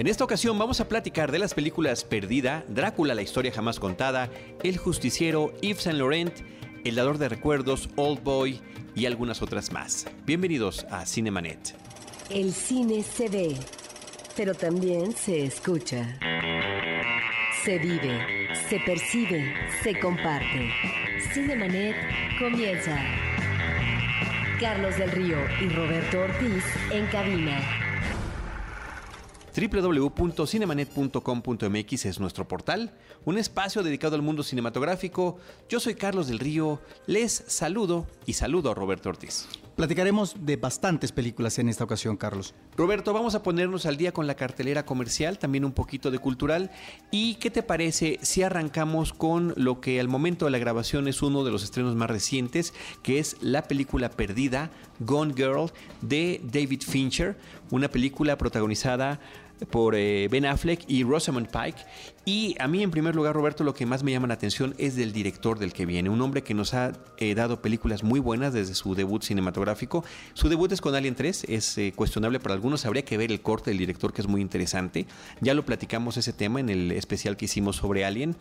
En esta ocasión vamos a platicar de las películas Perdida, Drácula, la historia jamás contada, El justiciero, Yves Saint Laurent, El dador de recuerdos, Old Boy y algunas otras más. Bienvenidos a Cinemanet. El cine se ve, pero también se escucha. Se vive, se percibe, se comparte. Cinemanet comienza. Carlos del Río y Roberto Ortiz en cabina www.cinemanet.com.mx es nuestro portal, un espacio dedicado al mundo cinematográfico. Yo soy Carlos del Río, les saludo y saludo a Roberto Ortiz. Platicaremos de bastantes películas en esta ocasión, Carlos. Roberto, vamos a ponernos al día con la cartelera comercial, también un poquito de cultural. ¿Y qué te parece si arrancamos con lo que al momento de la grabación es uno de los estrenos más recientes, que es la película perdida, Gone Girl, de David Fincher, una película protagonizada por eh, Ben Affleck y Rosamund Pike. Y a mí, en primer lugar, Roberto, lo que más me llama la atención es del director del que viene. Un hombre que nos ha eh, dado películas muy buenas desde su debut cinematográfico. Su debut es con Alien 3, es eh, cuestionable para algunos. Habría que ver el corte del director, que es muy interesante. Ya lo platicamos ese tema en el especial que hicimos sobre Alien.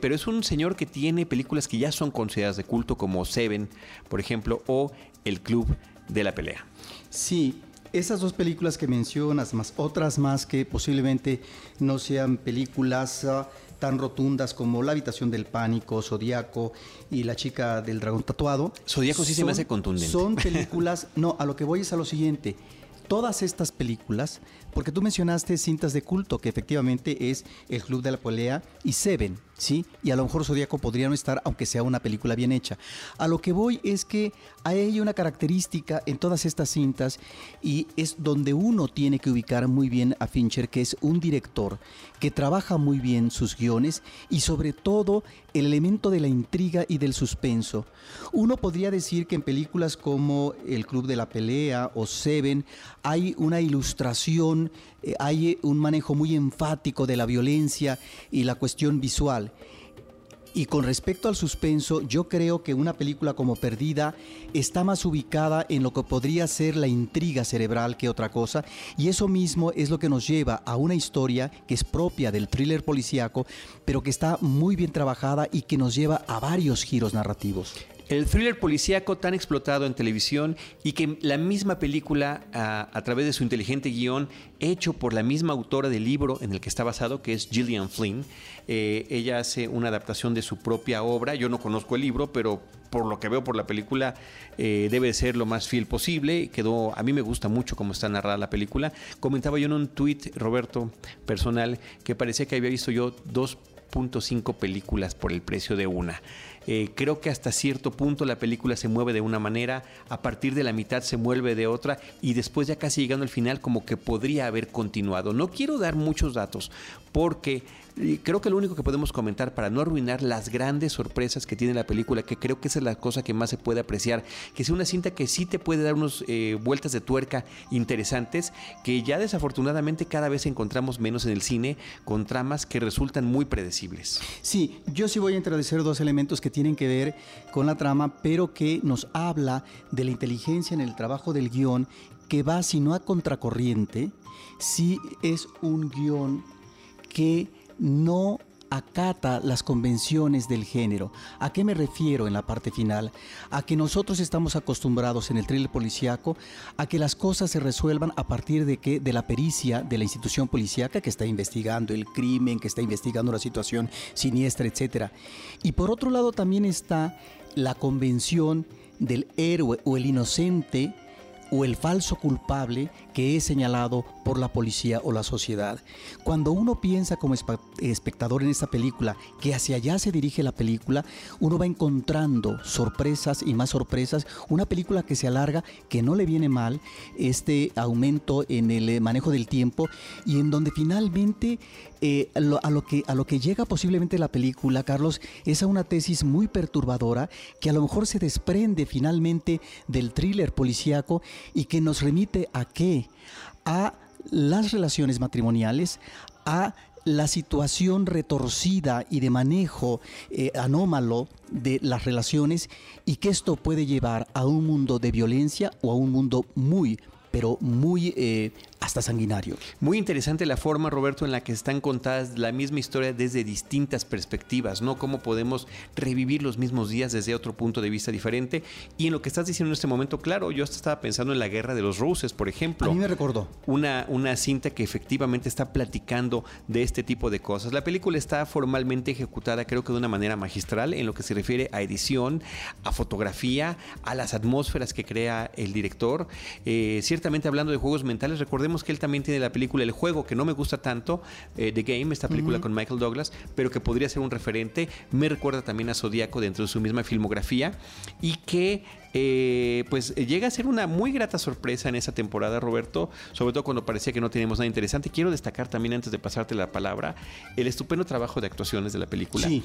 pero es un señor que tiene películas que ya son consideradas de culto, como Seven, por ejemplo, o El Club de la Pelea. Sí, esas dos películas que mencionas, más otras más que posiblemente no sean películas ah, tan rotundas como La habitación del pánico, Zodíaco y La chica del dragón tatuado. Zodíaco sí se me hace contundente. Son películas, no, a lo que voy es a lo siguiente. Todas estas películas, porque tú mencionaste cintas de culto, que efectivamente es El Club de la Pelea y Seven, ¿sí? Y a lo mejor Zodíaco podría no estar, aunque sea una película bien hecha. A lo que voy es que hay una característica en todas estas cintas y es donde uno tiene que ubicar muy bien a Fincher, que es un director que trabaja muy bien sus guiones y sobre todo el elemento de la intriga y del suspenso. Uno podría decir que en películas como El Club de la Pelea o Seven hay una ilustración, hay un manejo muy enfático de la violencia y la cuestión visual. Y con respecto al suspenso, yo creo que una película como Perdida está más ubicada en lo que podría ser la intriga cerebral que otra cosa, y eso mismo es lo que nos lleva a una historia que es propia del thriller policíaco, pero que está muy bien trabajada y que nos lleva a varios giros narrativos. El thriller policíaco tan explotado en televisión y que la misma película, a, través de su inteligente guion, hecho por la misma autora del libro en el que está basado, que es Gillian Flynn, eh, ella hace una adaptación de su propia obra. Yo no conozco el libro, pero por lo que veo por la película, eh, debe ser lo más fiel posible. Quedó, a mí me gusta mucho cómo está narrada la película. Comentaba yo en un tuit, Roberto, personal, que parecía que había visto yo dos cinco películas por el precio de una. Eh, creo que hasta cierto punto la película se mueve de una manera, a partir de la mitad se mueve de otra y después ya casi llegando al final como que podría haber continuado. No quiero dar muchos datos porque creo que lo único que podemos comentar para no arruinar las grandes sorpresas que tiene la película, que creo que esa es la cosa que más se puede apreciar, que sea una cinta que sí te puede dar unas eh, vueltas de tuerca interesantes, que ya desafortunadamente cada vez encontramos menos en el cine, con tramas que resultan muy predecibles. Sí, yo sí voy a introducir dos elementos que tienen que ver con la trama, pero que nos habla de la inteligencia en el trabajo del guion, que va, si no a contracorriente, si es un guion que no acata las convenciones del género. ¿A qué me refiero en la parte final? A que nosotros estamos acostumbrados en el thriller policíaco a que las cosas se resuelvan a partir de que de la pericia de la institución policíaca que está investigando el crimen, que está investigando una situación siniestra, etc. Y por otro lado también está la convención del héroe o el inocente o el falso culpable que es señalado por la policía o la sociedad. Cuando uno piensa como espectador en esta película que hacia allá se dirige la película, uno va encontrando sorpresas y más sorpresas. Una película que se alarga, que no le viene mal este aumento en el eh, manejo del tiempo y en donde finalmente eh, lo, que, a lo que llega posiblemente la película, Carlos, es a una tesis muy perturbadora que a lo mejor se desprende finalmente del thriller policíaco y que nos remite a qué? A las relaciones matrimoniales, a la situación retorcida y de manejo eh, anómalo de las relaciones y que esto puede llevar a un mundo de violencia o a un mundo muy, pero muy eh, hasta sanguinario. Muy interesante la forma, Roberto, en la que están contadas la misma historia desde distintas perspectivas, ¿no? Cómo podemos revivir los mismos días desde otro punto de vista diferente. Y en lo que estás diciendo en este momento, claro, yo hasta estaba pensando en la Guerra de los Roses, por ejemplo. A mí me recordó. Una, una cinta que efectivamente está platicando de este tipo de cosas. La película está formalmente ejecutada, creo que de una manera magistral, en lo que se refiere a edición, a fotografía, a las atmósferas que crea el director. Eh, ciertamente hablando de juegos mentales, recordemos que él también tiene la película El Juego, que no me gusta tanto, eh, The Game, esta película con Michael Douglas, pero que podría ser un referente. Me recuerda también a Zodíaco dentro de su misma filmografía y que eh, pues llega a ser una muy grata sorpresa en esa temporada, Roberto, sobre todo cuando parecía que no teníamos nada interesante. Quiero destacar también, antes de pasarte la palabra, el estupendo trabajo de actuaciones de la película Sí.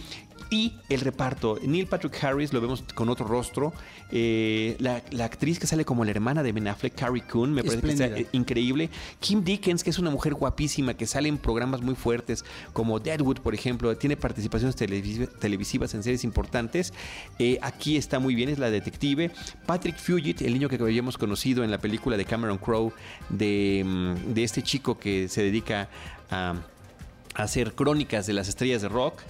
y el reparto. Neil Patrick Harris lo vemos con otro rostro. Eh, la, la actriz que sale como la hermana de Ben Affleck, Carrie Coon, me parece que está eh, increíble. Kim Dickens, que es una mujer guapísima que sale en programas muy fuertes como Deadwood, por ejemplo, tiene participaciones televisi- televisivas en series importantes. Eh, aquí está muy bien, es la detective. Patrick Fugit, el niño que habíamos conocido en la película de Cameron Crowe, de, mm, de este chico que se dedica a a hacer crónicas de las estrellas de rock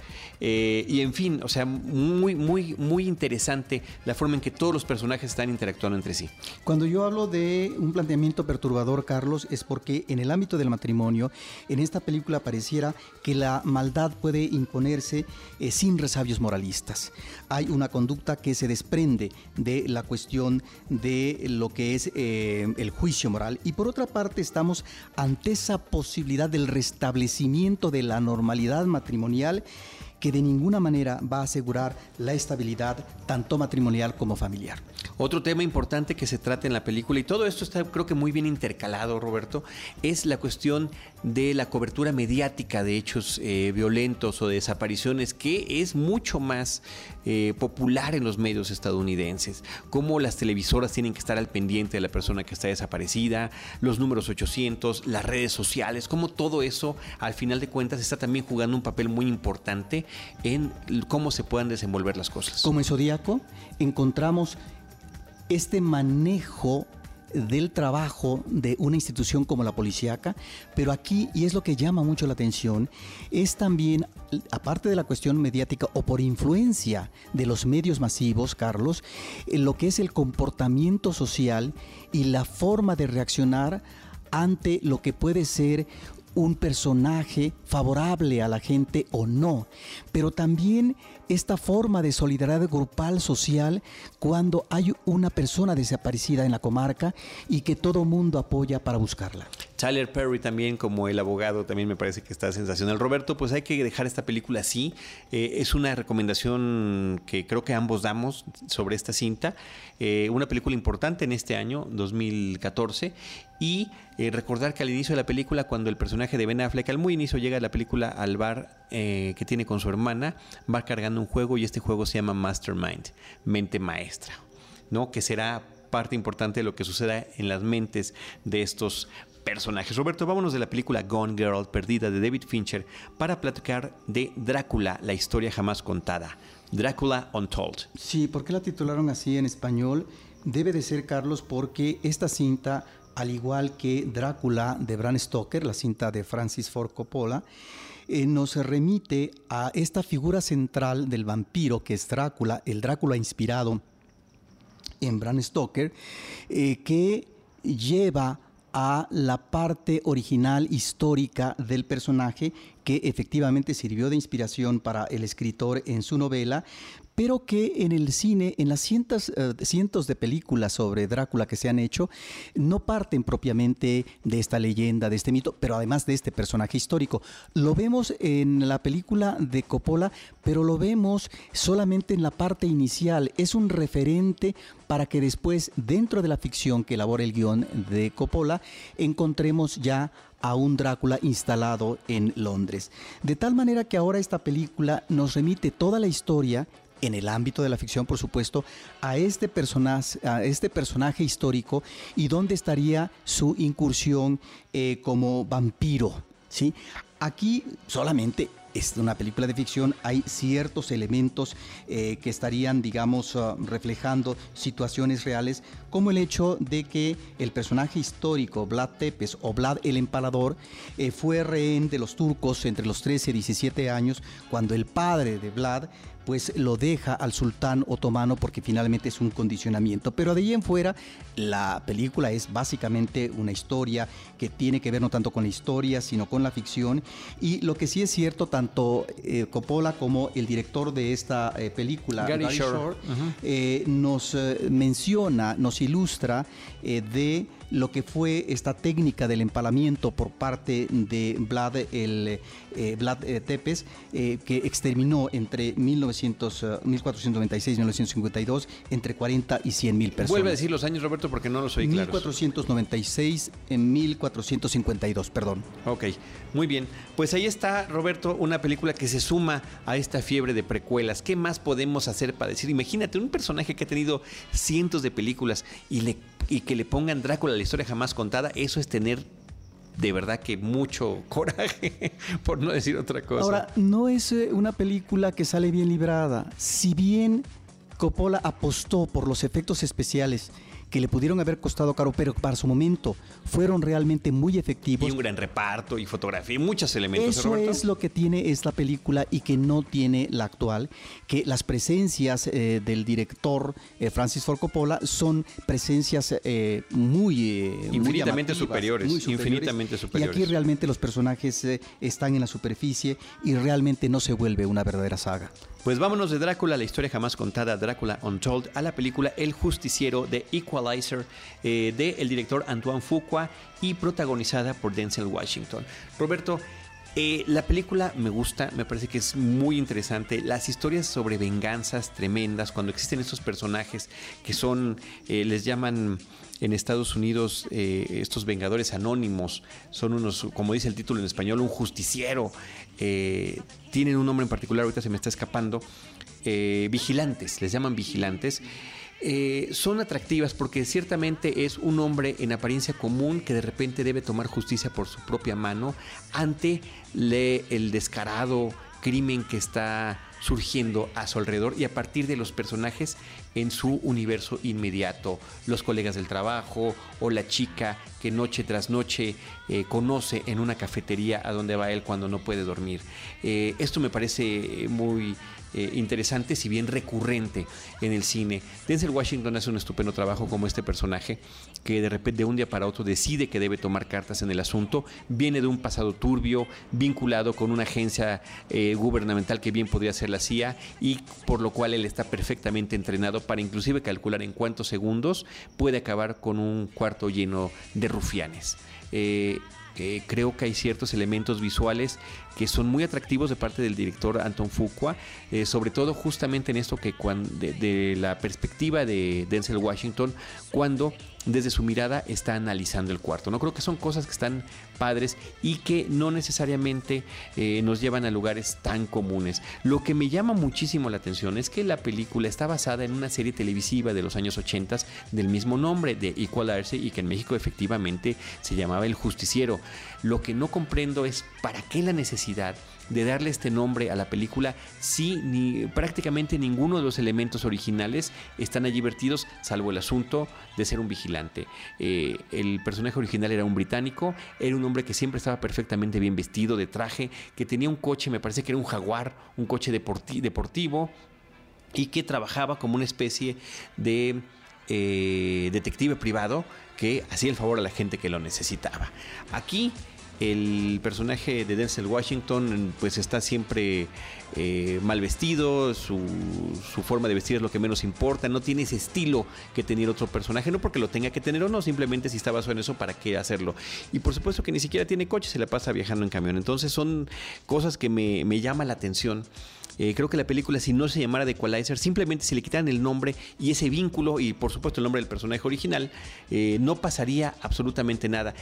eh, y en fin, o sea, muy, muy, muy interesante la forma en que todos los personajes están interactuando entre sí. Cuando yo hablo de un planteamiento perturbador, Carlos, es porque en el ámbito del matrimonio, en esta película pareciera que la maldad puede imponerse eh, sin resabios moralistas. Hay una conducta que se desprende de la cuestión de lo que es eh, el juicio moral y por otra parte estamos ante esa posibilidad del restablecimiento de la normalidad matrimonial que de ninguna manera va a asegurar la estabilidad tanto matrimonial como familiar. Otro tema importante que se trata en la película, y todo esto está creo que muy bien intercalado, Roberto, es la cuestión de la cobertura mediática de hechos eh, violentos o de desapariciones, que es mucho más eh, popular en los medios estadounidenses. Cómo las televisoras tienen que estar al pendiente de la persona que está desaparecida, los números 800, las redes sociales, cómo todo eso, al final de cuentas, está también jugando un papel muy importante en cómo se puedan desenvolver las cosas. Como en Zodíaco, encontramos este manejo del trabajo de una institución como la policíaca, pero aquí, y es lo que llama mucho la atención, es también, aparte de la cuestión mediática o por influencia de los medios masivos, Carlos, eh, lo que es el comportamiento social y la forma de reaccionar ante lo que puede ser un personaje favorable a la gente o no, pero también esta forma de solidaridad grupal social cuando hay una persona desaparecida en la comarca y que todo mundo apoya para buscarla. Tyler Perry también como el abogado también me parece que está sensacional. Roberto, pues hay que dejar esta película así. Eh, es una recomendación que creo que ambos damos sobre esta cinta. Eh, una película importante en este año, 2014. Y eh, recordar que al inicio de la película, cuando el personaje de Ben Affleck al muy inicio llega a la película al bar que tiene con su hermana, va cargando un juego y este juego se llama Mastermind, mente maestra, ¿no? Que será parte importante de lo que suceda en las mentes de estos personajes. Roberto, vámonos de la película Gone Girl, perdida de David Fincher, para platicar de Drácula, la historia jamás contada. Drácula Untold. Sí, ¿por qué la titularon así en español? Debe de ser, Carlos, porque esta cinta, al igual que Drácula de Bram Stoker, la cinta de Francis Ford Coppola, eh, nos remite a esta figura central del vampiro que es Drácula, el Drácula inspirado en Bram Stoker, eh, que lleva a la parte original histórica del personaje que efectivamente sirvió de inspiración para el escritor en su novela, pero que en el cine, en las cientos, eh, cientos de películas sobre Drácula que se han hecho, no parten propiamente de esta leyenda, de este mito, pero además de este personaje histórico. Lo vemos en la película de Coppola, pero lo vemos solamente en la parte inicial. Es un referente para que después, dentro de la ficción que elabora el guion de Coppola, encontremos ya a un Drácula instalado en Londres. De tal manera que ahora esta película nos remite toda la historia en el ámbito de la ficción, por supuesto, a este este personaje histórico y dónde estaría su incursión eh, como vampiro. ¿sí? Aquí solamente es una película de ficción, hay ciertos elementos eh, que estarían, digamos, uh, reflejando situaciones reales, como el hecho de que el personaje histórico, Vlad Tepes o Vlad el Empalador, eh, fue rehén de los turcos entre los 13 y 17 años, cuando el padre de Vlad pues lo deja al sultán otomano porque finalmente es un condicionamiento. Pero de ahí en fuera, la película es básicamente una historia que tiene que ver no tanto con la historia, sino con la ficción. Y lo que sí es cierto, tanto eh, Coppola como el director de esta eh, película, Gary Gary Shore, Shore, eh, nos menciona, nos ilustra de lo que fue esta técnica del empalamiento por parte de Vlad, el, eh, Vlad eh, Tepes, eh, que exterminó entre 1900, eh, 1496 y 1952 entre 40 y 100 mil personas. Vuelve a decir los años, Roberto, porque no los oí claros. 1496 en 1452, perdón. Ok, muy bien. Pues ahí está, Roberto, una película que se suma a esta fiebre de precuelas. ¿Qué más podemos hacer para decir? Imagínate un personaje que ha tenido cientos de películas y, le, y que le pongan Drácula, historia jamás contada. Eso es tener de verdad que mucho coraje, por no decir otra cosa. Ahora, no es eh, una película que sale bien librada. Si bien Coppola apostó por los efectos especiales que le pudieron haber costado caro, pero para su momento fueron realmente muy efectivos. y un gran reparto y fotografía y muchos elementos. ¿eh, Eso Roberto? es lo que tiene esta película y que no tiene la actual, que las presencias eh, del director eh, Francis Ford Coppola son presencias eh, muy, eh, muy Infinitamente llamativas, superiores, infinitamente Y aquí realmente los personajes eh, están en la superficie y realmente no se vuelve una verdadera saga. Pues vámonos de Drácula, la historia jamás contada, Drácula Untold, a la película El Justiciero de Equalizer, eh, de el director Antoine Fuqua y protagonizada por Denzel Washington. Roberto, eh, la película me gusta, me parece que es muy interesante. Las historias sobre venganzas tremendas, cuando existen estos personajes que son, eh, les llaman en Estados Unidos eh, estos vengadores anónimos, son unos, como dice el título en español, un justiciero. eh, tienen un nombre en particular, ahorita se me está escapando. vigilantes, les llaman vigilantes. Eh, son atractivas porque ciertamente es un hombre en apariencia común que de repente debe tomar justicia por su propia mano ante le- el descarado crimen que está surgiendo a su alrededor y a partir de los personajes en su universo inmediato, los colegas del trabajo o la chica que noche tras noche eh, conoce en una cafetería a donde va él cuando no puede dormir. Eh, esto me parece muy eh, interesante, si bien recurrente en el cine. Denzel Washington hace un estupendo trabajo como este personaje que de repente de un día para otro decide que debe tomar cartas en el asunto. Viene de un pasado turbio, vinculado con una agencia eh, gubernamental que bien podría ser la CIA y por lo cual él está perfectamente entrenado para inclusive calcular en cuántos segundos puede acabar con un cuarto lleno de rufianes. Eh, eh, creo que hay ciertos elementos visuales que son muy atractivos de parte del director Anton Fuqua, eh, sobre todo justamente en esto que cuan- de, de la perspectiva de Denzel Washington, cuando desde su mirada está analizando el cuarto. No creo que son cosas que están padres y que no necesariamente eh, nos llevan a lugares tan comunes. Lo que me llama muchísimo la atención es que la película está basada en una serie televisiva de los años 80 del mismo nombre, de Equalizer, y que en México efectivamente se llamaba El Justiciero. Lo que no comprendo es para qué la necesidad de darle este nombre a la película si ni, prácticamente ninguno de los elementos originales están allí vertidos, salvo el asunto de ser un vigilante. Eh, el personaje original era un británico, era un hombre que siempre estaba perfectamente bien vestido, de traje, que tenía un coche, me parece que era un jaguar, un coche deporti- deportivo, y que trabajaba como una especie de eh, detective privado que hacía el favor a la gente que lo necesitaba. Aquí el personaje de Denzel Washington pues está siempre eh, mal vestido, su, forma de vestir es lo que menos importa, no tiene ese estilo que tenía otro personaje, no porque lo tenga que tener o no, simplemente si está basado en eso, ¿para qué hacerlo? Y por supuesto que ni siquiera tiene coche, se la pasa viajando en camión, entonces son cosas que me, me llama la atención Eh, creo que la película, si no se llamara The Equalizer, simplemente si le quitaran el nombre y ese vínculo y por supuesto el nombre del personaje original, eh, no pasaría absolutamente nada.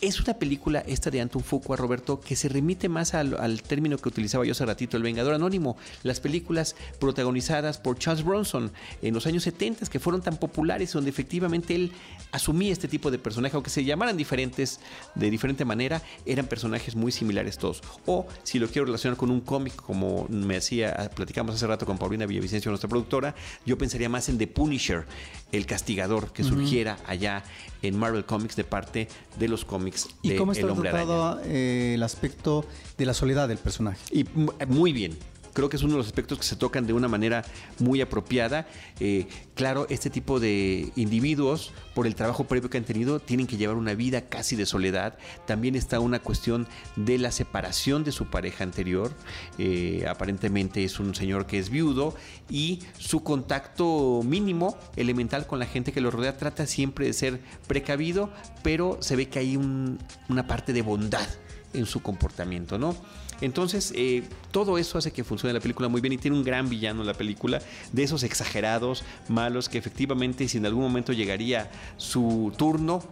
Es una película, esta de Anton Fuqua, Roberto, que se remite más al, al, término que utilizaba yo hace ratito, el Vengador Anónimo. Las películas protagonizadas por Charles Bronson en los años 70 que fueron tan populares, donde efectivamente él asumía este tipo de personaje, aunque se llamaran diferentes de diferente manera, eran personajes muy similares todos. O si lo quiero relacionar con un cómic, como me hacía, platicamos hace rato con Paulina Villavicencio, nuestra productora, yo pensaría más en The Punisher, el castigador que surgiera allá en Marvel Comics de parte de los cómics ¿Y de cómo está El Hombre tratado Araña. eh, el aspecto de la soledad del personaje? Y mu- muy bien. Creo que es uno de los aspectos que se tocan de una manera muy apropiada. Eh, claro, este tipo de individuos, por el trabajo previo que han tenido, tienen que llevar una vida casi de soledad. También está una cuestión de la separación de su pareja anterior. Eh, aparentemente es un señor que es viudo y su contacto mínimo, elemental con la gente que lo rodea, trata siempre de ser precavido, pero se ve que hay un- una parte de bondad en su comportamiento, ¿no? Entonces, eh, todo eso hace que funcione la película muy bien y tiene un gran villano la película, de esos exagerados, malos, que efectivamente si en algún momento llegaría su turno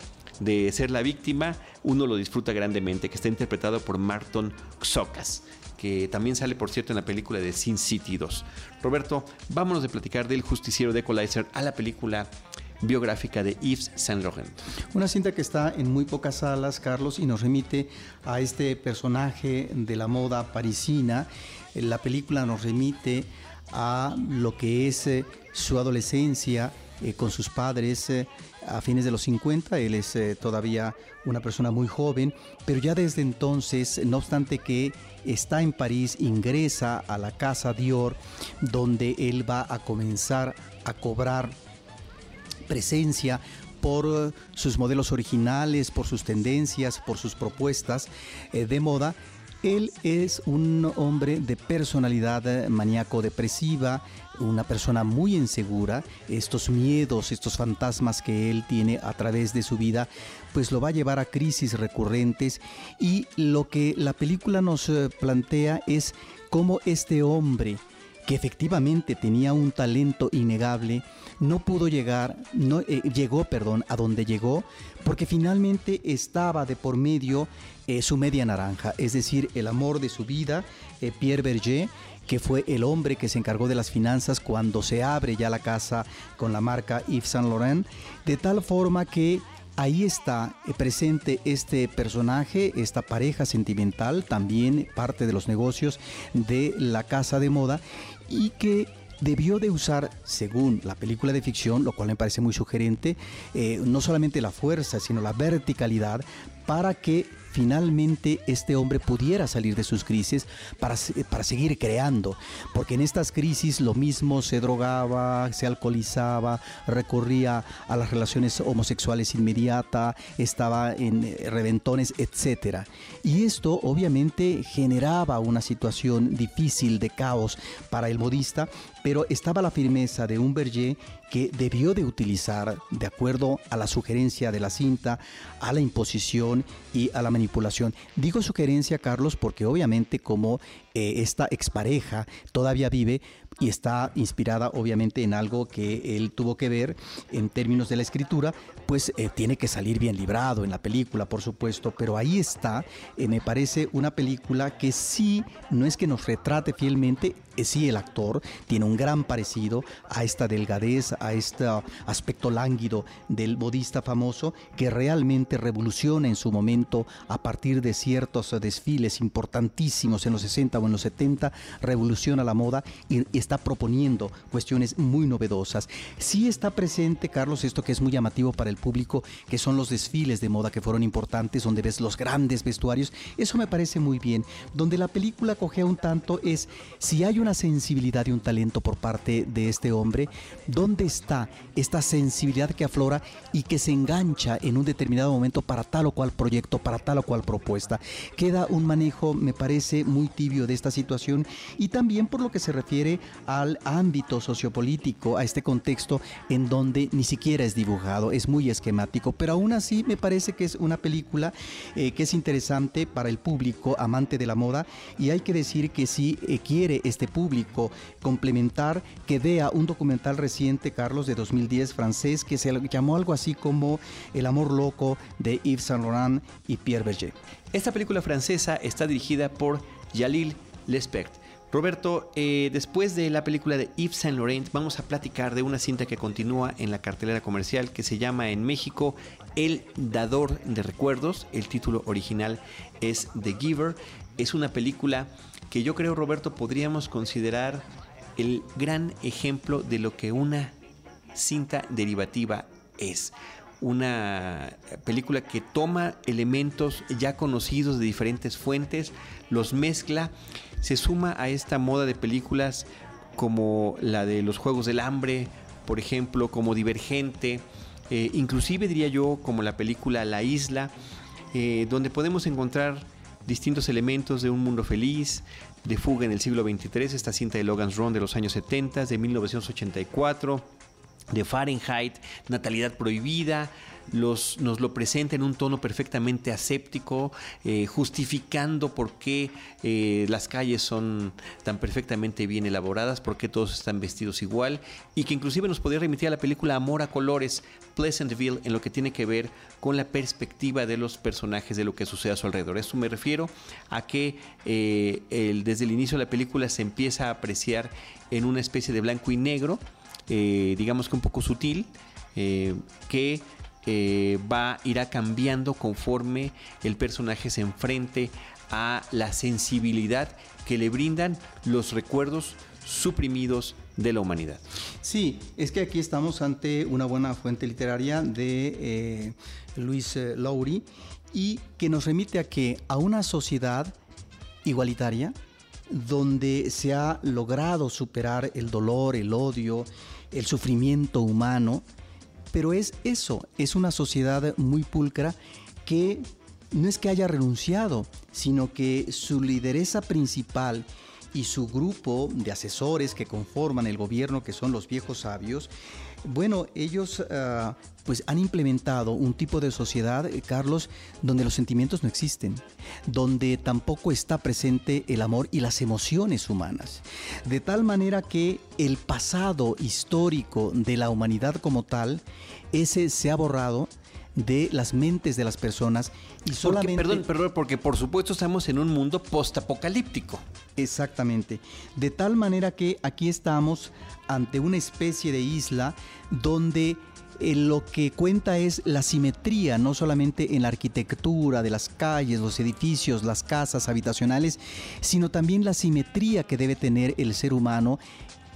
de ser la víctima, uno lo disfruta grandemente, que está interpretado por Marton Xokas que también sale, por cierto, en la película de Sin City 2. Roberto, vámonos de platicar del justiciero de Equalizer a la película biográfica de Yves Saint Laurent. Una cinta que está en muy pocas salas, Carlos, y nos remite a este personaje de la moda parisina. Eh, La película nos remite a lo que es eh, su adolescencia eh, con sus padres a fines de los 50. Él es todavía una persona muy joven, pero ya desde entonces, no obstante que está en París, ingresa a la casa Dior, donde él va a comenzar a cobrar presencia por sus modelos originales, por sus tendencias, por sus propuestas eh, de moda. Él es un hombre de personalidad eh, maníaco-depresiva, una persona muy insegura. Estos miedos, estos fantasmas que él tiene a través de su vida, pues lo va a llevar a crisis recurrentes. Y lo que la película nos eh, plantea es cómo este hombre, que efectivamente tenía un talento innegable, no pudo llegar, no, eh, llegó, perdón, a donde llegó, porque finalmente estaba de por medio eh, su media naranja, es decir, el amor de su vida, eh, Pierre Berger, que fue el hombre que se encargó de las finanzas cuando se abre ya la casa con la marca Yves Saint Laurent, de tal forma que Ahí está presente este personaje, esta pareja sentimental, también parte de los negocios de la casa de moda y que debió de usar, según la película de ficción, lo cual me parece muy sugerente, eh, no solamente la fuerza, sino la verticalidad para que finalmente este hombre pudiera salir de sus crisis para, para seguir creando. Porque en estas crisis lo mismo se drogaba, se alcoholizaba, recurría a las relaciones homosexuales inmediata, estaba en eh, reventones, etc. Y esto obviamente generaba una situación difícil de caos para el modista, pero estaba la firmeza de un Berger que debió de utilizar, de acuerdo a la sugerencia de la cinta, a la imposición y a la manipulación. Digo sugerencia, Carlos, porque obviamente como eh, esta expareja todavía vive y está inspirada obviamente en algo que él tuvo que ver en términos de la escritura, pues eh, tiene que salir bien librado en la película, por supuesto, pero ahí está, eh, me parece una película que sí, no es que nos retrate fielmente, eh, sí el actor tiene un gran parecido a esta delgadez, a este aspecto lánguido del modista famoso que realmente revoluciona en su momento a partir de ciertos desfiles importantísimos en los 60 en los 70, revoluciona la moda y, está proponiendo cuestiones muy novedosas. Sí está presente, Carlos, esto que es muy llamativo para el público, que son los desfiles de moda que fueron importantes, donde ves los grandes vestuarios. Eso me parece muy bien. Donde la película cogea un tanto es si hay una sensibilidad y un talento por parte de este hombre, ¿dónde está esta sensibilidad que aflora y que se engancha en un determinado momento para tal o cual proyecto, para tal o cual propuesta? Queda un manejo, me parece, muy tibio esta situación y también por lo que se refiere al ámbito sociopolítico, a este contexto en donde ni siquiera es dibujado, es muy esquemático, pero aún así me parece que es una película eh, que es interesante para el público amante de la moda y hay que decir que si eh, quiere este público complementar, que vea un documental reciente, Carlos, de 2010 francés, que se llamó algo así como El amor loco de Yves Saint Laurent y Pierre Berger. Esta película francesa está dirigida por Jalil Lespect. Roberto, eh, después de la película de Yves Saint Laurent, vamos a platicar de una cinta que continúa en la cartelera comercial que se llama en México El Dador de Recuerdos. El título original es The Giver. Es una película que yo creo, Roberto, podríamos considerar el gran ejemplo de lo que una cinta derivativa es una película que toma elementos ya conocidos de diferentes fuentes, los mezcla, se suma a esta moda de películas como la de los Juegos del Hambre, por ejemplo, como Divergente, eh, inclusive diría yo como la película La Isla, eh, donde podemos encontrar distintos elementos de un mundo feliz, de fuga en el siglo XXIII, esta cinta de Logan's Run de los años 70, de 1984 de Fahrenheit, natalidad prohibida, los, nos lo presenta en un tono perfectamente aséptico, eh, justificando por qué eh, las calles son tan perfectamente bien elaboradas, por qué todos están vestidos igual, y que inclusive nos podría remitir a la película Amor a Colores, Pleasantville, en lo que tiene que ver con la perspectiva de los personajes de lo que sucede a su alrededor. Esto me refiero a que eh, desde el inicio de la película se empieza a apreciar en una especie de blanco y negro, digamos que un poco sutil, que eh, va, irá cambiando conforme el personaje se enfrente a la sensibilidad que le brindan los recuerdos suprimidos de la humanidad. Sí, es que aquí estamos ante una buena fuente literaria de eh, Luis eh, Lowry y que nos remite a que a una sociedad igualitaria donde se ha logrado superar el dolor, el odio, el sufrimiento humano, pero es eso, es una sociedad muy pulcra que no es que haya renunciado, sino que su lideresa principal y su grupo de asesores que conforman el gobierno, que son los viejos sabios, bueno, ellos ah, pues han implementado un tipo de sociedad, eh, Carlos, donde los sentimientos no existen, donde tampoco está presente el amor y las emociones humanas. De tal manera que el pasado histórico de la humanidad como tal, ese se ha borrado de las mentes de las personas y solamente... perdón, perdón, porque por supuesto estamos en un mundo postapocalíptico. Exactamente. De tal manera que aquí estamos ante una especie de isla donde eh, lo que cuenta es la simetría, no solamente en la arquitectura de las calles, los edificios, las casas habitacionales, sino también la simetría que debe tener el ser humano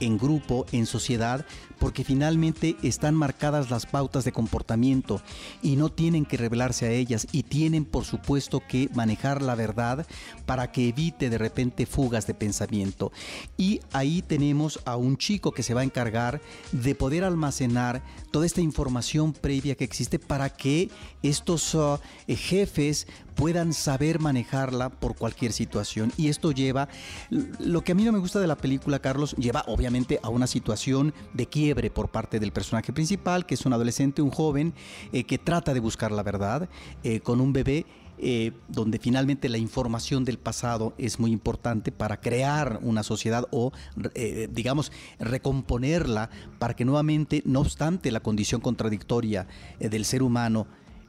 en grupo, en sociedad, porque finalmente están marcadas las pautas de comportamiento y no tienen que revelarse a ellas y tienen por supuesto que manejar la verdad para que evite de repente fugas de pensamiento. Y ahí tenemos a un chico que se va a encargar de poder almacenar toda esta información previa que existe para que estos uh, jefes puedan saber manejarla por cualquier situación. Y esto lleva, lo que a mí no me gusta de la película, Carlos, lleva obviamente a una situación de quiebre por parte del personaje principal, que es un adolescente, un joven, eh, que trata de buscar la verdad eh, con un bebé. Eh, donde finalmente la información del pasado es muy importante para crear una sociedad o, digamos, recomponerla para que nuevamente, no obstante la condición contradictoria del ser humano,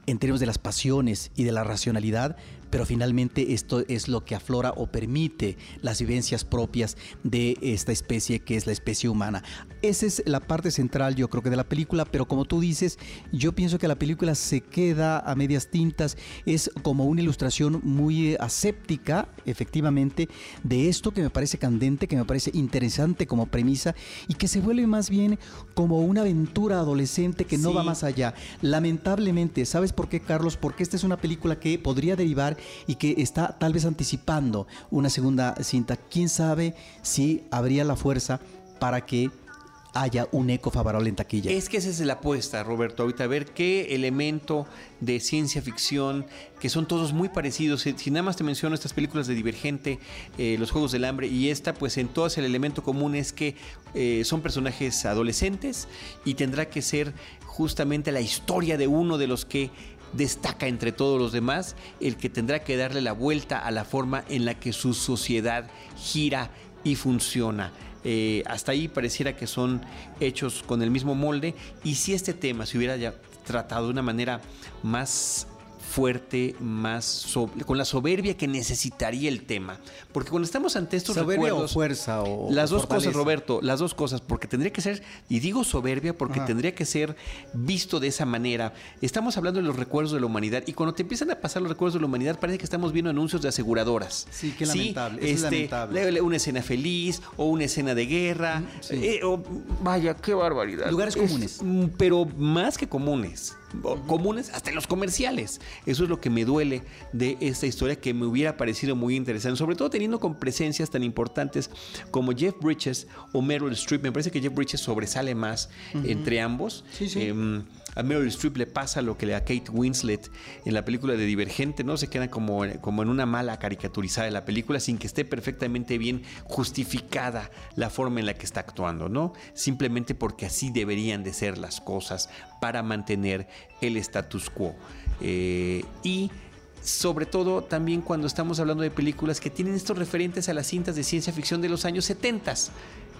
en términos de las pasiones y de la racionalidad, pero finalmente esto es lo que aflora o permite las vivencias propias de esta especie que es la especie humana. Esa es la parte central yo creo que de la película, pero como tú dices, yo pienso que la película se queda a medias tintas, es como una ilustración muy eh, aséptica, efectivamente, de esto que me parece candente, que me parece interesante como premisa y que se vuelve más bien como una aventura adolescente que no va más allá. Lamentablemente, ¿sabes por qué, Carlos? Porque esta es una película que podría derivar y que está tal vez anticipando una segunda cinta. ¿Quién sabe si habría la fuerza para que haya un eco favorable en taquilla. Es que esa es la apuesta, Roberto, ahorita a ver qué elemento de ciencia ficción, que son todos muy parecidos. Si nada más te menciono estas películas de Divergente, eh, Los Juegos del Hambre y esta, pues en todas el elemento común es que eh, son personajes adolescentes y tendrá que ser justamente la historia de uno de los que destaca entre todos los demás, el que tendrá que darle la vuelta a la forma en la que su sociedad gira y funciona. Eh, hasta ahí pareciera que son hechos con el mismo molde. Y si este tema se hubiera ya tratado de una manera más fuerte, más con la soberbia que necesitaría el tema. Porque cuando estamos ante estos soberbia recuerdos, o fuerza o las dos fortaleza. cosas, Roberto, las dos cosas, porque tendría que ser y digo soberbia porque Ajá. tendría que ser visto de esa manera. Estamos hablando de los recuerdos de la humanidad y cuando te empiezan a pasar los recuerdos de la humanidad parece que estamos viendo anuncios de aseguradoras. Sí, qué lamentable, es este, lamentable. le- le- Una escena feliz o una escena de guerra. sí. eh, o- vaya, qué barbaridad. Lugares Es- comunes. pero más que comunes. Comunes hasta en los comerciales. Eso es lo que me duele de esta historia que me hubiera parecido muy interesante. Sobre todo teniendo con presencias tan importantes como Jeff Bridges o Meryl Streep. Me parece que Jeff Bridges sobresale más entre ambos. Sí, sí. Em, a Meryl Streep le pasa lo que le a Kate Winslet en la película de Divergente, ¿no? Se queda como, como en una mala caricaturizada de la película sin que esté perfectamente bien justificada la forma en la que está actuando, ¿no? Simplemente porque así deberían de ser las cosas para mantener el status quo. Eh, y sobre todo también cuando estamos hablando de películas que tienen estos referentes a las cintas de ciencia ficción de los años 70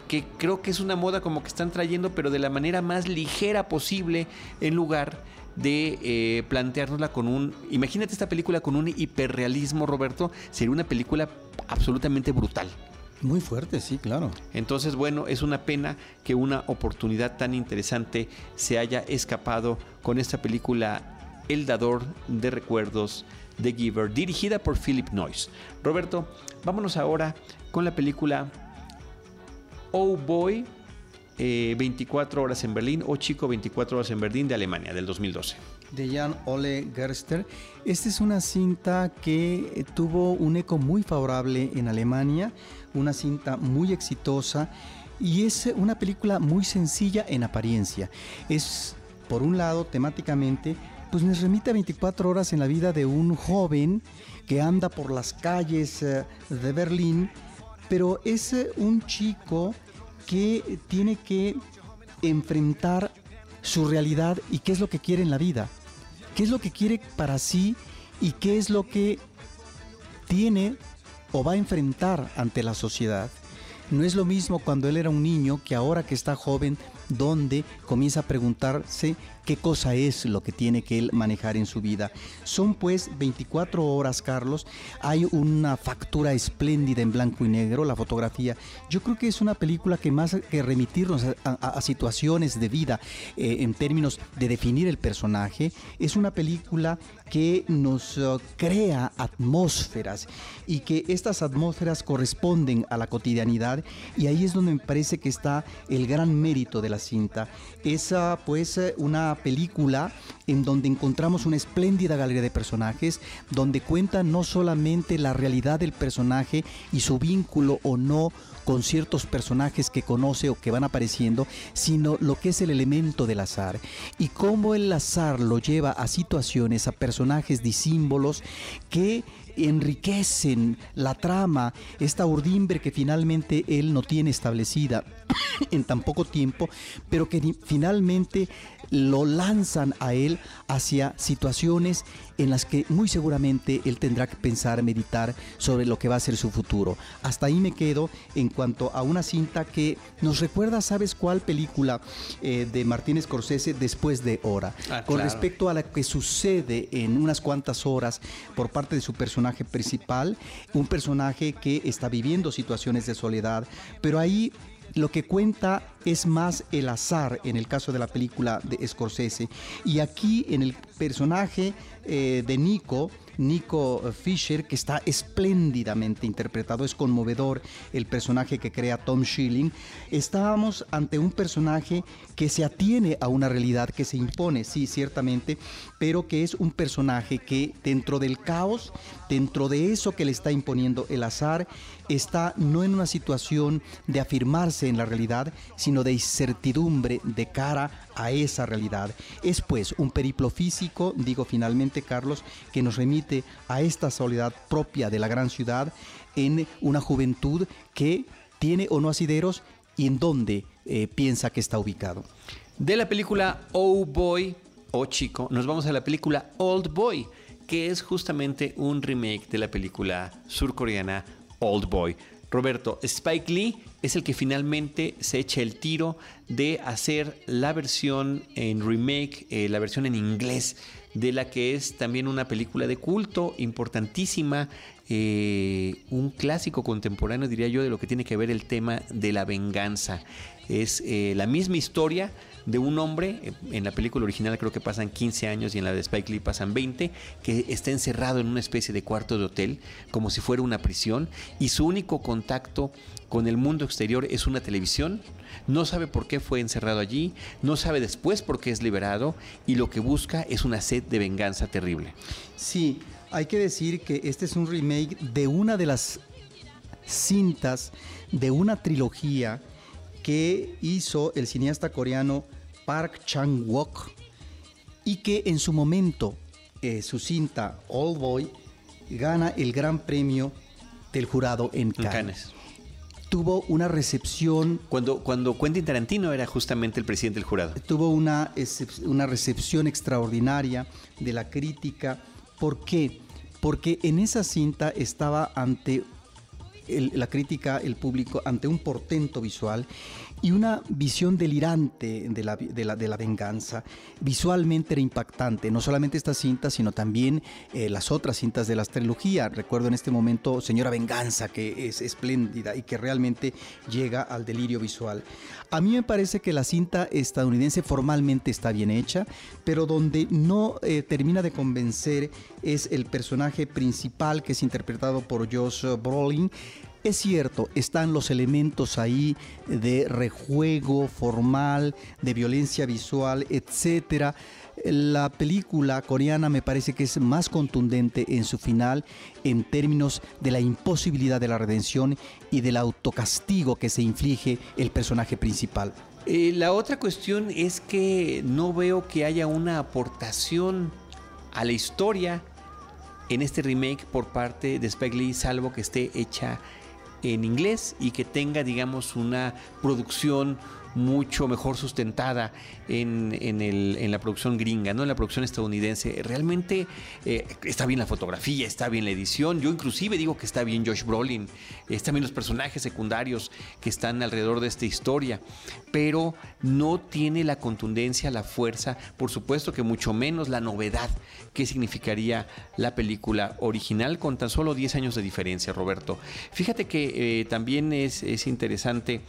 que creo que es una moda como que están trayendo, pero de la manera más ligera posible, en lugar de eh, planteárnosla con un... Imagínate esta película con un hiperrealismo, Roberto, sería una película absolutamente brutal. Muy fuerte, sí, claro. Entonces, bueno, es una pena que una oportunidad tan interesante se haya escapado con esta película El Dador de Recuerdos de Giver, dirigida por Philip Noyce. Roberto, vámonos ahora con la película Oh Boy, eh, 24 horas en Berlín, o Chico, 24 horas en Berlín de Alemania, del 2012. de Jan Ole Gerster. Esta es una cinta que eh, tuvo un eco muy favorable en Alemania, una cinta muy exitosa y es eh, una película muy sencilla en apariencia. Es, por un lado, temáticamente, pues nos remite a 24 horas en la vida de un joven que anda por las calles eh, de Berlín, pero es eh, un chico que tiene que enfrentar su realidad y qué es lo que quiere en la vida, qué es lo que quiere para sí y qué es lo que tiene o va a enfrentar ante la sociedad. No es lo mismo cuando él era un niño que ahora que está joven, donde comienza a preguntarse qué cosa es lo que tiene que él manejar en su vida. Son pues 24 horas, Carlos. Hay una factura espléndida en blanco y negro, la fotografía. Yo creo que es una película que más que remitirnos a, situaciones de vida eh, en términos de definir el personaje, es una película que nos eh, crea atmósferas y que estas atmósferas corresponden a la cotidianidad y ahí es donde me parece que está el gran mérito de la cinta. Es pues eh, una película en donde encontramos una espléndida galería de personajes, donde cuenta no solamente la realidad del personaje y su vínculo o no con ciertos personajes que conoce o que van apareciendo, sino lo que es el elemento del azar. Y cómo el azar lo lleva a situaciones, a personajes disímbolos que enriquecen la trama, esta urdimbre que finalmente él no tiene establecida en tan poco tiempo, pero que finalmente lo lanzan a él hacia situaciones en las que muy seguramente él tendrá que pensar, meditar sobre lo que va a ser su futuro. Hasta ahí me quedo en cuanto a una cinta que nos recuerda, ¿sabes cuál película eh, de Martínez Scorsese después de Hora? Ah, Con claro. respecto a lo que sucede en unas cuantas horas por parte de su personaje principal, un personaje que está viviendo situaciones de soledad, pero ahí lo que cuenta es más el azar en el caso de la película de Scorsese. Y aquí en el personaje eh, de Nico, Nico Fisher, que está espléndidamente interpretado, es conmovedor el personaje que crea Tom Schilling. Estábamos ante un personaje que se atiene a una realidad que se impone, sí, ciertamente, pero que es un personaje que dentro del caos, dentro de eso que le está imponiendo el azar, está no en una situación de afirmarse en la realidad, sino de incertidumbre de cara a esa realidad. Es pues un periplo físico, digo finalmente Carlos, que nos remite a esta soledad propia de la gran ciudad en una juventud que tiene o no asideros y en dónde eh, piensa que está ubicado. De la película Oh Boy, Oh Chico, nos vamos a la película Old Boy, que es justamente un remake de la película surcoreana Old Boy. Roberto, Spike Lee es el que finalmente se echa el tiro de hacer la versión en remake, eh, la versión en inglés de la que es también una película de culto importantísima, eh, un clásico contemporáneo, diría yo, de lo que tiene que ver el tema de la venganza. Es eh, la misma historia, de un hombre, en la película original creo que pasan 15 años y en la de Spike Lee pasan 20, que está encerrado en una especie de cuarto de hotel, como si fuera una prisión, y su único contacto con el mundo exterior es una televisión, no sabe por qué fue encerrado allí, no sabe después por qué es liberado, y lo que busca es una sed de venganza terrible. Sí, hay que decir que este es un remake de una de las cintas de una trilogía que hizo el cineasta coreano Park Chang-wook y que en su momento eh, su cinta All Boy gana el gran premio del jurado en Cannes. Tuvo una recepción... Cuando, cuando Quentin Tarantino era justamente el presidente del jurado. Tuvo una, una recepción extraordinaria de la crítica. ¿Por qué? Porque en esa cinta estaba ante la crítica, el público, ante un portento visual y una visión delirante de la, de la, de la venganza. Visualmente era impactante, no solamente esta cinta, sino también eh, las otras cintas de la trilogía. Recuerdo en este momento Señora Venganza, que es espléndida y que realmente llega al delirio visual. A mí me parece que la cinta estadounidense formalmente está bien hecha, pero donde no eh, termina de convencer es el personaje principal que es interpretado por Josh Brolin, es cierto, están los elementos ahí de rejuego formal, de violencia visual, etcétera. La película coreana me parece que es más contundente en su final en términos de la imposibilidad de la redención y del autocastigo que se inflige el personaje principal. Eh, la otra cuestión es que no veo que haya una aportación a la historia en este remake por parte de Spike Lee, salvo que esté hecha en inglés y que tenga, digamos, una producción mucho mejor sustentada en, en, la producción gringa, ¿no? en la producción estadounidense. Realmente eh, está bien la fotografía, está bien la edición. Yo inclusive digo que está bien Josh Brolin, están bien los personajes secundarios que están alrededor de esta historia, pero no tiene la contundencia, la fuerza, por supuesto que mucho menos la novedad que significaría la película original con tan solo 10 años de diferencia, Roberto. Fíjate que eh, también es, es interesante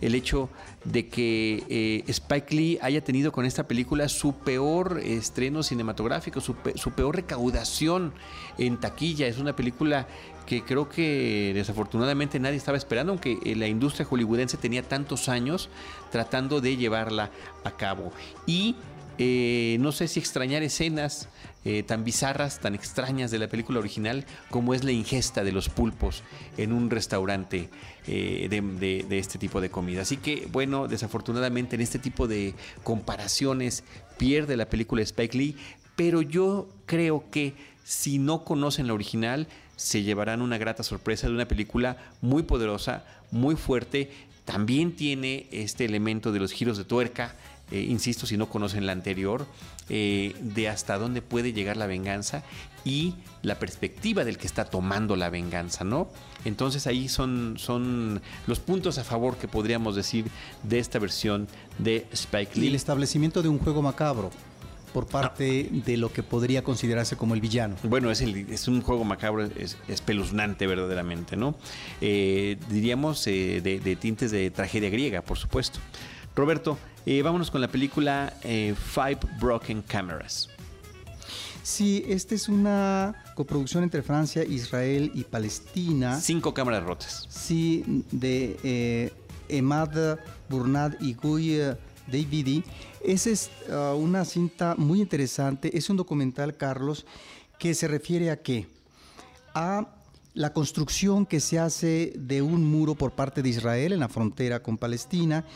el hecho de que eh, Spike Lee haya tenido con esta película su peor estreno cinematográfico, su, peor recaudación en taquilla. Es una película que creo que desafortunadamente nadie estaba esperando, aunque eh, la industria hollywoodense tenía tantos años tratando de llevarla a cabo. Y eh, no sé si extrañar escenas eh, tan bizarras, tan extrañas de la película original, como es la ingesta de los pulpos en un restaurante eh, de, este tipo de comida. Así que, bueno, desafortunadamente en este tipo de comparaciones pierde la película Spike Lee, pero yo creo que si no conocen la original, se llevarán una grata sorpresa de una película muy poderosa, muy fuerte. También tiene este elemento de los giros de tuerca, eh, insisto, si no conocen la anterior, eh, de hasta dónde puede llegar la venganza y la perspectiva del que está tomando la venganza, ¿no? Entonces ahí son, son los puntos a favor que podríamos decir de esta versión de Spike Lee. Y el establecimiento de un juego macabro por parte de lo que podría considerarse como el villano. Bueno, es, es un juego macabro, es espeluznante verdaderamente, ¿no? Eh, diríamos de tintes de tragedia griega, por supuesto. Roberto, eh, vámonos con la película eh, Five Broken Cameras. Sí, esta es una coproducción entre Francia, Israel y Palestina. Cinco cámaras rotas. Sí, de eh, Emad Burnad y Guy Davidi. Esa es uh, una cinta muy interesante. Es un documental, Carlos, que se refiere a qué? A la construcción que se hace de un muro por parte de Israel en la frontera con Palestina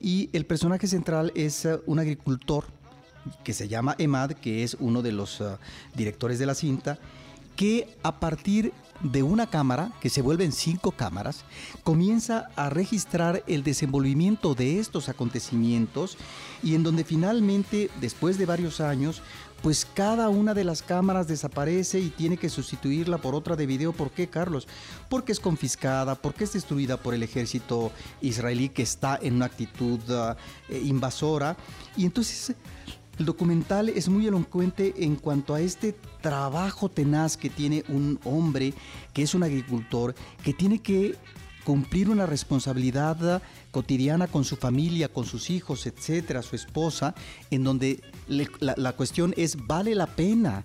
y el personaje central es eh, un agricultor que se llama Emad, que es uno de los uh, directores de la cinta, que a partir de una cámara, que se vuelven cinco cámaras, comienza a registrar el desenvolvimiento de estos acontecimientos y en donde finalmente, después de varios años, pues cada una de las cámaras desaparece y tiene que sustituirla por otra de video. ¿Por qué, Carlos? Porque es confiscada, porque es destruida por el ejército israelí que está en una actitud uh, eh, invasora. Y entonces el documental es muy elocuente en cuanto a este trabajo tenaz que tiene un hombre que es un agricultor, que tiene que cumplir una responsabilidad cotidiana con su familia, con sus hijos, etcétera, su esposa, en donde la, cuestión es, ¿vale la pena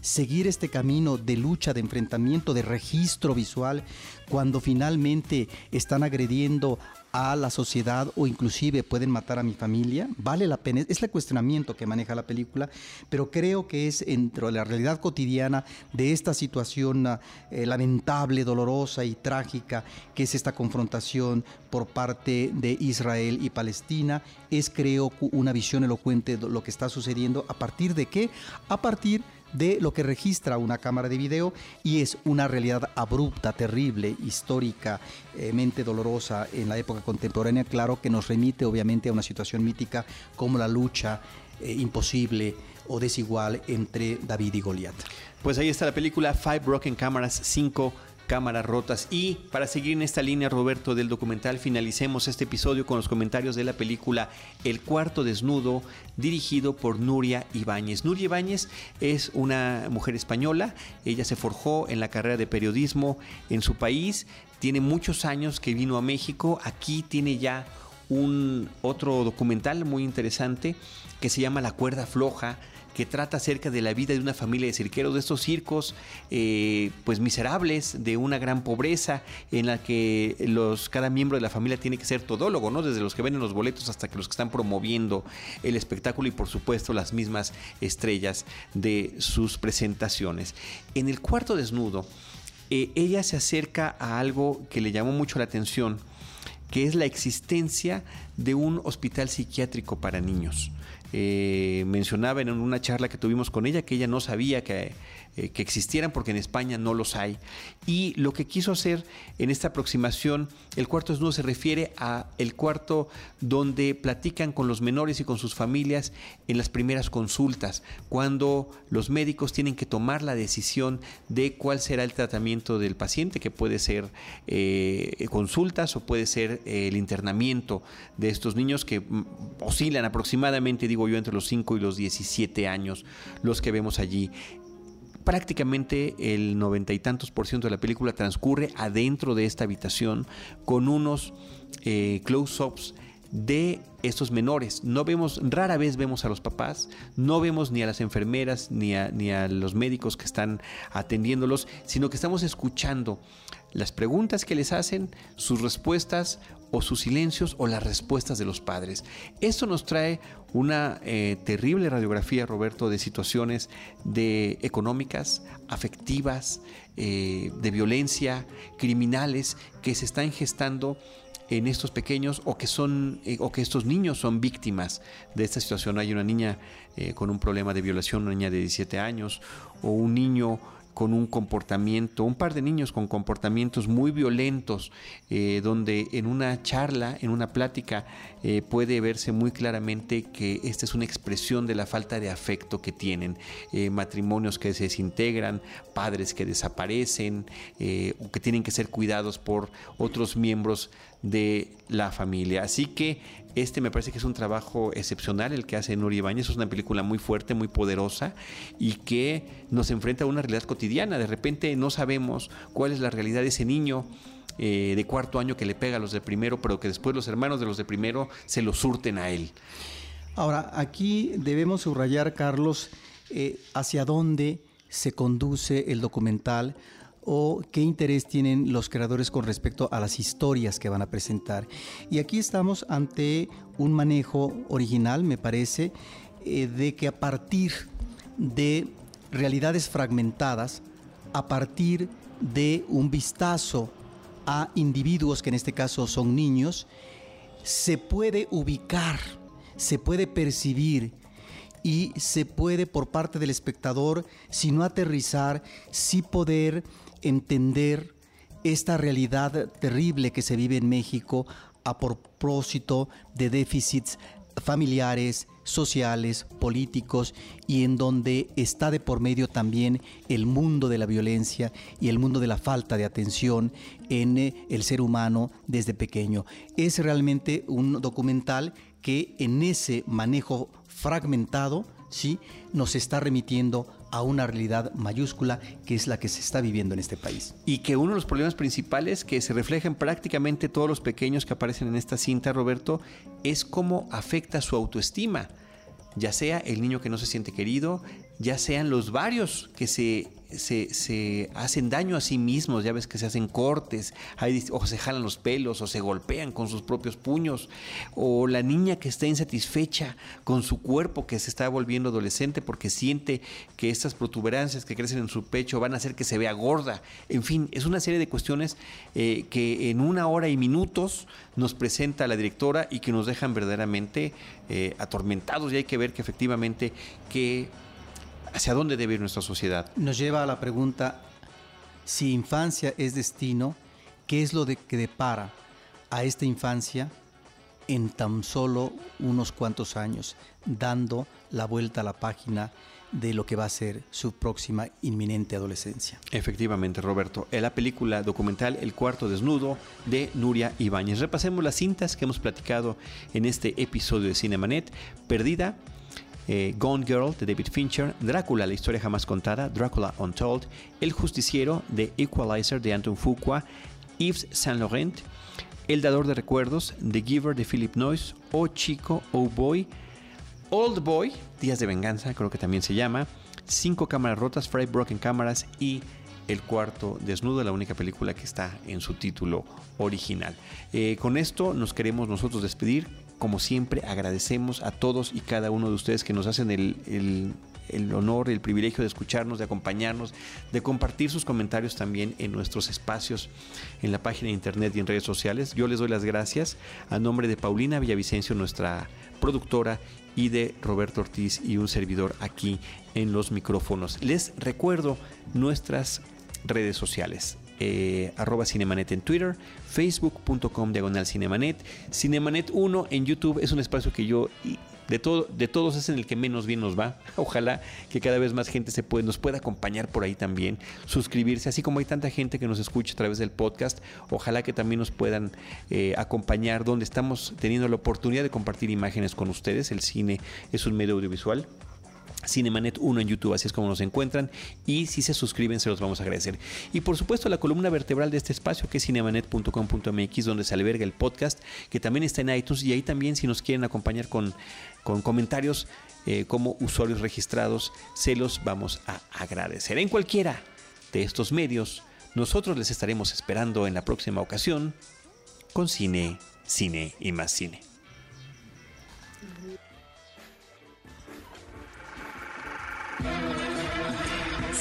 seguir este camino de lucha, de enfrentamiento, de registro visual, cuando finalmente están agrediendo a la sociedad o inclusive pueden matar a mi familia? ¿Vale la pena? Es el cuestionamiento que maneja la película, pero creo que es dentro de la realidad cotidiana de esta situación eh, lamentable, dolorosa y trágica que es esta confrontación por parte de Israel y Palestina, es creo una visión elocuente de lo que está sucediendo. ¿A partir de qué? A partir de lo que registra una cámara de video y es una realidad abrupta, terrible, históricamente dolorosa en la época contemporánea, claro que nos remite obviamente a una situación mítica como la lucha eh, imposible o desigual entre David y Goliat. Pues ahí está la película Five Broken Cameras 5 cámaras rotas. Y para seguir en esta línea, Roberto, del documental, finalicemos este episodio con los comentarios de la película El cuarto desnudo, dirigido por Nuria Ibáñez. Nuria Ibáñez es una mujer española, ella se forjó en la carrera de periodismo en su país, tiene muchos años que vino a México, aquí tiene ya un otro documental muy interesante que se llama La cuerda floja que trata acerca de la vida de una familia de cirqueros, de estos circos eh, pues miserables, de una gran pobreza, en la que los, cada miembro de la familia tiene que ser todólogo, ¿no? Desde los que venden los boletos hasta que los que están promoviendo el espectáculo y por supuesto las mismas estrellas de sus presentaciones. En el cuarto desnudo, eh, ella se acerca a algo que le llamó mucho la atención, que es la existencia de un hospital psiquiátrico para niños. Eh, mencionaba en una charla que tuvimos con ella que ella no sabía que eh, que existieran porque en España no los hay. Y lo que quiso hacer en esta aproximación, el cuarto desnudo se refiere a el cuarto donde platican con los menores y con sus familias en las primeras consultas, cuando los médicos tienen que tomar la decisión de cuál será el tratamiento del paciente, que puede ser eh, consultas o puede ser eh, el internamiento de estos niños que mm, oscilan aproximadamente, digo yo, entre los 5 y los 17 años, los que vemos allí prácticamente el noventa y tantos por ciento de la película transcurre adentro de esta habitación con unos eh, close-ups de estos menores. No vemos, rara vez vemos a los papás, no vemos ni a las enfermeras ni a, ni a los médicos que están atendiéndolos, sino que estamos escuchando las preguntas que les hacen, sus respuestas o sus silencios o las respuestas de los padres. Esto nos trae una eh, terrible radiografía, Roberto, de situaciones de económicas, afectivas, eh, de violencia, criminales que se están gestando en estos pequeños o que son eh, o que estos niños son víctimas de esta situación. Hay una niña con un problema de violación, una niña de 17 años, o un niño con un comportamiento, un par de niños con comportamientos muy violentos, eh, donde en una charla, en una plática, eh, puede verse muy claramente que esta es una expresión de la falta de afecto que tienen, eh, matrimonios que se desintegran, padres que desaparecen, o que tienen que ser cuidados por otros miembros de la familia. Así que este me parece que es un trabajo excepcional el que hace Nuri Ibáñez. Es una película muy fuerte, muy poderosa y que nos enfrenta a una realidad cotidiana. De repente no sabemos cuál es la realidad de ese niño. Eh, de cuarto año que le pega a los de primero, pero que después los hermanos de los de primero se lo surten a él. Ahora, aquí debemos subrayar, Carlos, eh, hacia dónde se conduce el documental o qué interés tienen los creadores con respecto a las historias que van a presentar. Y aquí estamos ante un manejo original, me parece, eh, de que a partir de realidades fragmentadas, a partir de un vistazo a individuos que en este caso son niños, se puede ubicar, se puede percibir y se puede por parte del espectador, si no aterrizar, sí poder entender esta realidad terrible que se vive en México a propósito de déficits familiares, sociales, políticos y en donde está de por medio también el mundo de la violencia y el mundo de la falta de atención en eh, el ser humano desde pequeño. Es realmente un documental que en ese manejo fragmentado ¿sí? nos está remitiendo a una realidad mayúscula que es la que se está viviendo en este país. Y que uno de los problemas principales que se reflejan prácticamente todos los pequeños que aparecen en esta cinta, Roberto, es cómo afecta su autoestima. Ya sea el niño que no se siente querido, ya sean los varios que se se, hacen daño a sí mismos, ya ves que se hacen cortes, o se jalan los pelos, o se golpean con sus propios puños, o la niña que está insatisfecha con su cuerpo, que se está volviendo adolescente porque siente que estas protuberancias que crecen en su pecho van a hacer que se vea gorda. En fin, es una serie de cuestiones eh, que en una hora y minutos nos presenta la directora y que nos dejan verdaderamente eh, atormentados y hay que ver que efectivamente que ¿Hacia dónde debe ir nuestra sociedad? Nos lleva a la pregunta, si infancia es destino, ¿qué es lo de que depara a esta infancia en tan solo unos cuantos años, dando la vuelta a la página de lo que va a ser su próxima inminente adolescencia. Efectivamente, Roberto. En la película documental El cuarto desnudo de Nuria Ibáñez. Repasemos las cintas que hemos platicado en este episodio de Cinemanet. Perdida, eh, Gone Girl de David Fincher, Drácula, la historia jamás contada, Drácula Untold, El Justiciero de Equalizer de Anton Fuqua, Yves Saint Laurent, El Dador de Recuerdos, The Giver de Philip Noyce, O Chico, O Boy, Old Boy, Días de Venganza, creo que también se llama, Cinco Cámaras Rotas, Five Broken Cámaras y El Cuarto Desnudo, la única película que está en su título original. Eh, con esto nos queremos nosotros despedir como siempre, agradecemos a todos y cada uno de ustedes que nos hacen el, el, el honor, el privilegio de escucharnos, de acompañarnos, de compartir sus comentarios también en nuestros espacios, en la página de internet y en redes sociales. Yo les doy las gracias a nombre de Paulina Villavicencio, nuestra productora, y de Roberto Ortiz y un servidor aquí en los micrófonos. Les recuerdo nuestras redes sociales eh, arroba Cinemanet en Twitter, facebook.com diagonal Cinemanet, Cinemanet 1 en YouTube es un espacio que yo de, todo, de todos es en el que menos bien nos va. Ojalá que cada vez más gente se nos pueda acompañar por ahí también, suscribirse, así como hay tanta gente que nos escucha a través del podcast, ojalá que también nos puedan eh, acompañar donde estamos teniendo la oportunidad de compartir imágenes con ustedes. El cine es un medio audiovisual Cinemanet 1 en YouTube, así es como nos encuentran. Y si se suscriben, se los vamos a agradecer. Y por supuesto, la columna vertebral de este espacio, que es cinemanet.com.mx, donde se alberga el podcast, que también está en iTunes. Y ahí también, si nos quieren acompañar con, con comentarios eh, como usuarios registrados, se los vamos a agradecer. En cualquiera de estos medios, nosotros les estaremos esperando en la próxima ocasión con cine, cine y más cine.